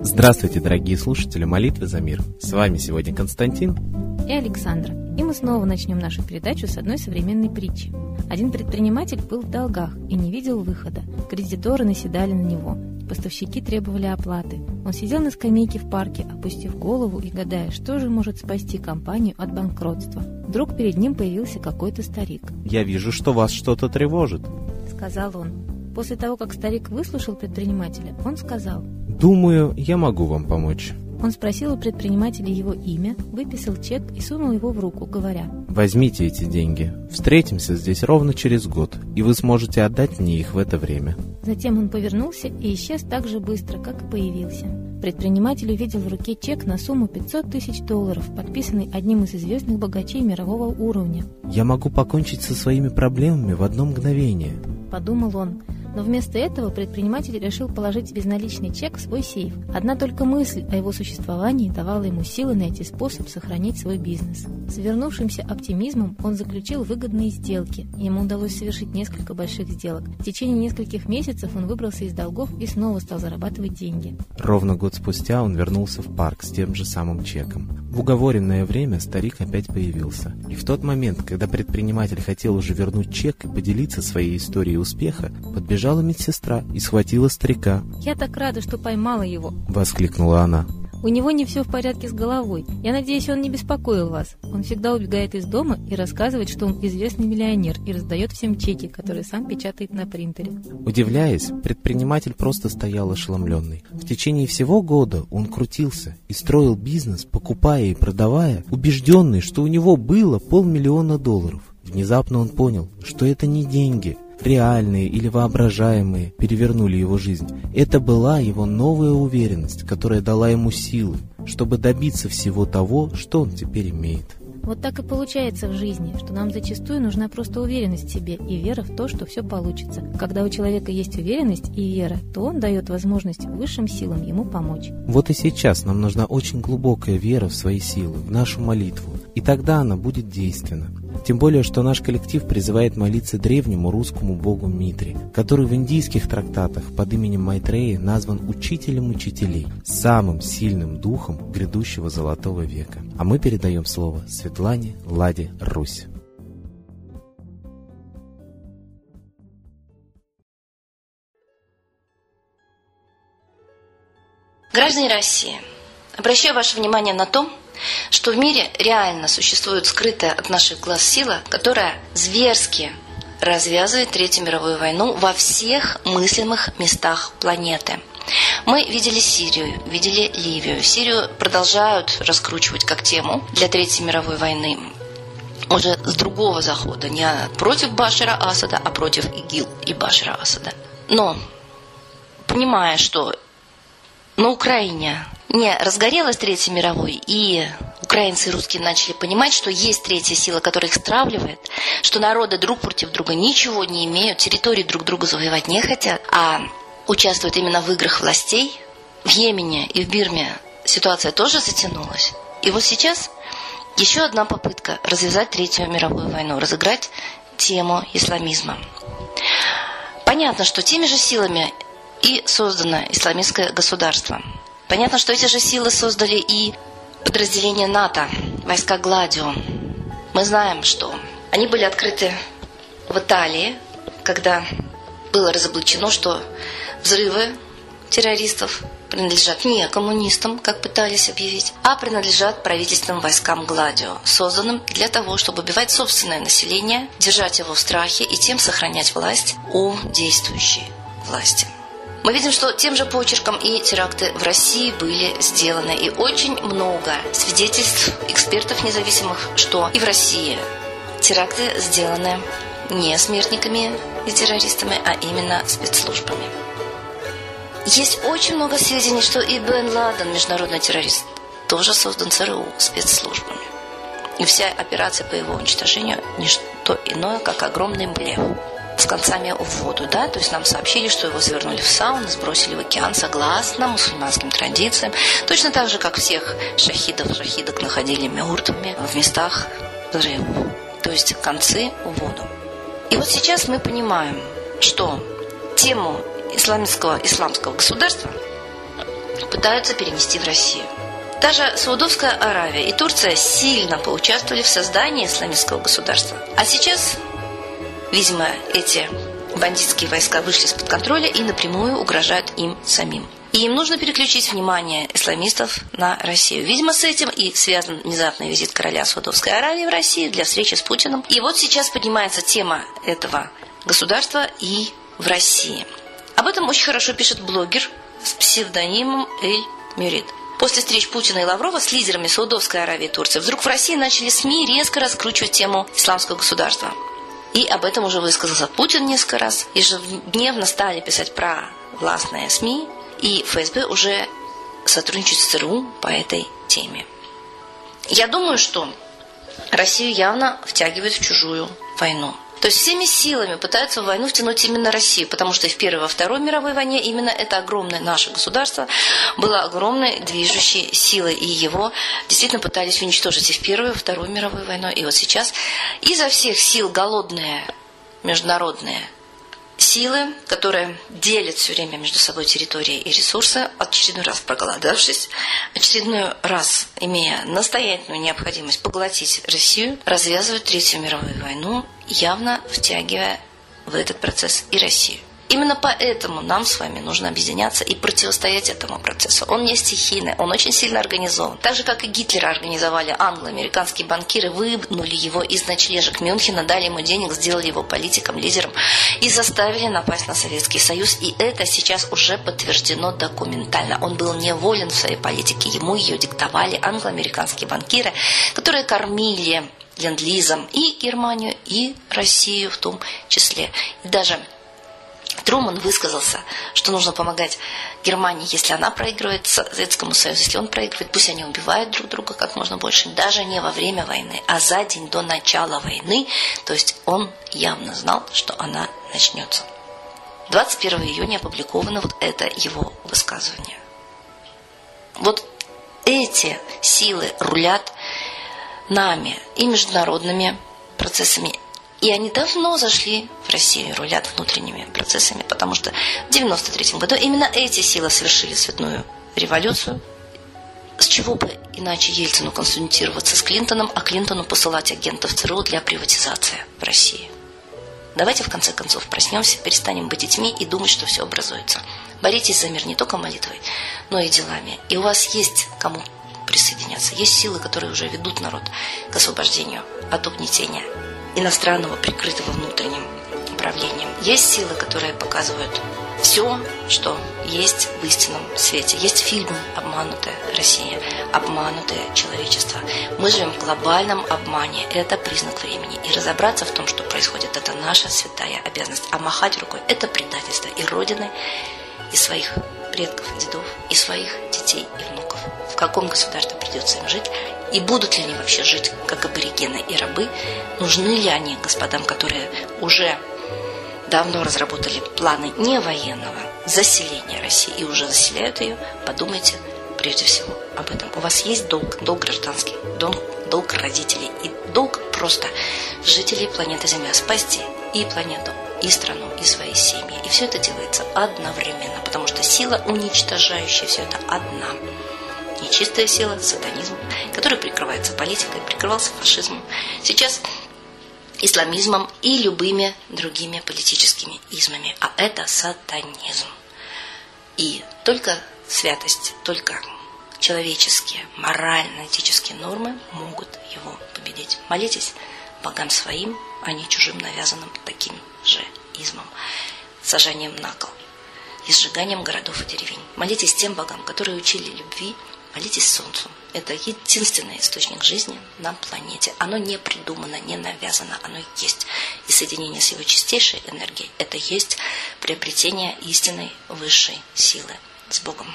Здравствуйте, дорогие слушатели молитвы за мир. С вами сегодня Константин и Александра. И мы снова начнем нашу передачу с одной современной притчи. Один предприниматель был в долгах и не видел выхода. Кредиторы наседали на него. Поставщики требовали оплаты. Он сидел на скамейке в парке, опустив голову и гадая, что же может спасти компанию от банкротства. Вдруг перед ним появился какой-то старик. «Я вижу, что вас что-то тревожит», — сказал он. После того, как старик выслушал предпринимателя, он сказал, «Думаю, я могу вам помочь». Он спросил у предпринимателя его имя, выписал чек и сунул его в руку, говоря, «Возьмите эти деньги. Встретимся здесь ровно через год, и вы сможете отдать мне их в это время». Затем он повернулся и исчез так же быстро, как и появился. Предприниматель увидел в руке чек на сумму 500 тысяч долларов, подписанный одним из известных богачей мирового уровня. «Я могу покончить со своими проблемами в одно мгновение», — подумал он. Но вместо этого предприниматель решил положить безналичный чек в свой сейф. Одна только мысль о его существовании давала ему силы найти способ сохранить свой бизнес. С вернувшимся оптимизмом он заключил выгодные сделки. Ему удалось совершить несколько больших сделок. В течение нескольких месяцев он выбрался из долгов и снова стал зарабатывать деньги. Ровно год спустя он вернулся в парк с тем же самым чеком. В уговоренное время старик опять появился. И в тот момент, когда предприниматель хотел уже вернуть чек и поделиться своей историей успеха, подбежал подбежала медсестра и схватила старика. «Я так рада, что поймала его!» — воскликнула она. У него не все в порядке с головой. Я надеюсь, он не беспокоил вас. Он всегда убегает из дома и рассказывает, что он известный миллионер и раздает всем чеки, которые сам печатает на принтере. Удивляясь, предприниматель просто стоял ошеломленный. В течение всего года он крутился и строил бизнес, покупая и продавая, убежденный, что у него было полмиллиона долларов. Внезапно он понял, что это не деньги, реальные или воображаемые, перевернули его жизнь. Это была его новая уверенность, которая дала ему силы, чтобы добиться всего того, что он теперь имеет. Вот так и получается в жизни, что нам зачастую нужна просто уверенность в себе и вера в то, что все получится. Когда у человека есть уверенность и вера, то он дает возможность высшим силам ему помочь. Вот и сейчас нам нужна очень глубокая вера в свои силы, в нашу молитву, и тогда она будет действенна. Тем более, что наш коллектив призывает молиться древнему русскому богу Митре, который в индийских трактатах под именем Майтреи назван учителем учителей, самым сильным духом грядущего золотого века. А мы передаем слово Светлане Ладе Русь. Граждане России, обращаю ваше внимание на то, что в мире реально существует скрытая от наших глаз сила, которая зверски развязывает Третью мировую войну во всех мыслимых местах планеты. Мы видели Сирию, видели Ливию. Сирию продолжают раскручивать как тему для Третьей мировой войны уже с другого захода, не против Башара Асада, а против ИГИЛ и Башара Асада. Но, понимая, что на Украине не разгорелась Третья мировой, и украинцы и русские начали понимать, что есть третья сила, которая их стравливает, что народы друг против друга ничего не имеют, территории друг друга завоевать не хотят, а участвуют именно в играх властей. В Йемене и в Бирме ситуация тоже затянулась. И вот сейчас еще одна попытка развязать Третью мировую войну, разыграть тему исламизма. Понятно, что теми же силами и создано исламистское государство – Понятно, что эти же силы создали и подразделение НАТО, войска Гладио. Мы знаем, что они были открыты в Италии, когда было разоблачено, что взрывы террористов принадлежат не коммунистам, как пытались объявить, а принадлежат правительственным войскам Гладио, созданным для того, чтобы убивать собственное население, держать его в страхе и тем сохранять власть у действующей власти. Мы видим, что тем же почерком и теракты в России были сделаны. И очень много свидетельств экспертов независимых, что и в России теракты сделаны не смертниками и террористами, а именно спецслужбами. Есть очень много сведений, что и Бен Ладен, международный террорист, тоже создан ЦРУ спецслужбами. И вся операция по его уничтожению – не что иное, как огромный блеф. С концами в воду, да, то есть нам сообщили, что его завернули в сауну, сбросили в океан согласно мусульманским традициям, точно так же, как всех шахидов, шахидок находили мертвыми в местах взрывов, то есть концы в воду. И вот сейчас мы понимаем, что тему исламского, исламского государства пытаются перенести в Россию. Даже Саудовская Аравия и Турция сильно поучаствовали в создании исламистского государства. А сейчас, видимо, эти бандитские войска вышли из-под контроля и напрямую угрожают им самим. И им нужно переключить внимание исламистов на Россию. Видимо, с этим и связан внезапный визит короля Саудовской Аравии в Россию для встречи с Путиным. И вот сейчас поднимается тема этого государства и в России. Об этом очень хорошо пишет блогер с псевдонимом Эль Мюрид. После встреч Путина и Лаврова с лидерами Саудовской Аравии и Турции вдруг в России начали СМИ резко раскручивать тему исламского государства. И об этом уже высказался Путин несколько раз. Ежедневно стали писать про властные СМИ, и ФСБ уже сотрудничает с ЦРУ по этой теме. Я думаю, что Россию явно втягивают в чужую войну. То есть всеми силами пытаются в войну втянуть именно Россию, потому что в Первой и во Второй мировой войне именно это огромное наше государство было огромной движущей силой, и его действительно пытались уничтожить и в Первую, и во Вторую мировую войну, и вот сейчас. Изо всех сил голодные международные силы, которые делят все время между собой территории и ресурсы, очередной раз проголодавшись, очередной раз имея настоятельную необходимость поглотить Россию, развязывают Третью мировую войну, явно втягивая в этот процесс и Россию. Именно поэтому нам с вами нужно объединяться и противостоять этому процессу. Он не стихийный, он очень сильно организован. Так же, как и Гитлера организовали англо-американские банкиры, выгнули его из ночлежек Мюнхена, дали ему денег, сделали его политиком, лидером и заставили напасть на Советский Союз. И это сейчас уже подтверждено документально. Он был неволен в своей политике, ему ее диктовали англо-американские банкиры, которые кормили ленд-лизом и Германию, и Россию в том числе. И даже Труман высказался, что нужно помогать Германии, если она проигрывает Советскому Союзу, если он проигрывает, пусть они убивают друг друга как можно больше, даже не во время войны, а за день до начала войны. То есть он явно знал, что она начнется. 21 июня опубликовано вот это его высказывание. Вот эти силы рулят нами и международными процессами, и они давно зашли в Россию, рулят внутренними процессами, потому что в 93 году именно эти силы совершили цветную революцию. С чего бы иначе Ельцину консультироваться с Клинтоном, а Клинтону посылать агентов ЦРУ для приватизации в России? Давайте в конце концов проснемся, перестанем быть детьми и думать, что все образуется. Боритесь за мир не только молитвой, но и делами. И у вас есть кому присоединяться. Есть силы, которые уже ведут народ к освобождению от угнетения иностранного, прикрытого внутренним управлением. Есть силы, которые показывают все, что есть в истинном свете. Есть фильмы «Обманутая Россия», «Обманутое человечество». Мы живем в глобальном обмане. Это признак времени. И разобраться в том, что происходит, это наша святая обязанность. А махать рукой – это предательство и Родины, и своих предков, дедов, и своих детей и внуков. В каком государстве придется им жить, и будут ли они вообще жить как аборигены и рабы, нужны ли они господам, которые уже давно разработали планы не военного заселения России и уже заселяют ее, подумайте прежде всего об этом. У вас есть долг, долг гражданский, долг, долг родителей и долг просто жителей планеты Земля спасти и планету, и страну, и свои семьи. И все это делается одновременно, потому что сила, уничтожающая все это, одна – нечистая сила, сатанизм, который прикрывается политикой, прикрывался фашизмом, сейчас исламизмом и любыми другими политическими измами. А это сатанизм. И только святость, только человеческие, морально-этические нормы могут его победить. Молитесь богам своим, а не чужим навязанным таким же измом, сажанием на кол и сжиганием городов и деревень. Молитесь тем богам, которые учили любви, Молитесь Солнцу. Это единственный источник жизни на планете. Оно не придумано, не навязано, оно есть. И соединение с его чистейшей энергией – это есть приобретение истинной высшей силы. С Богом.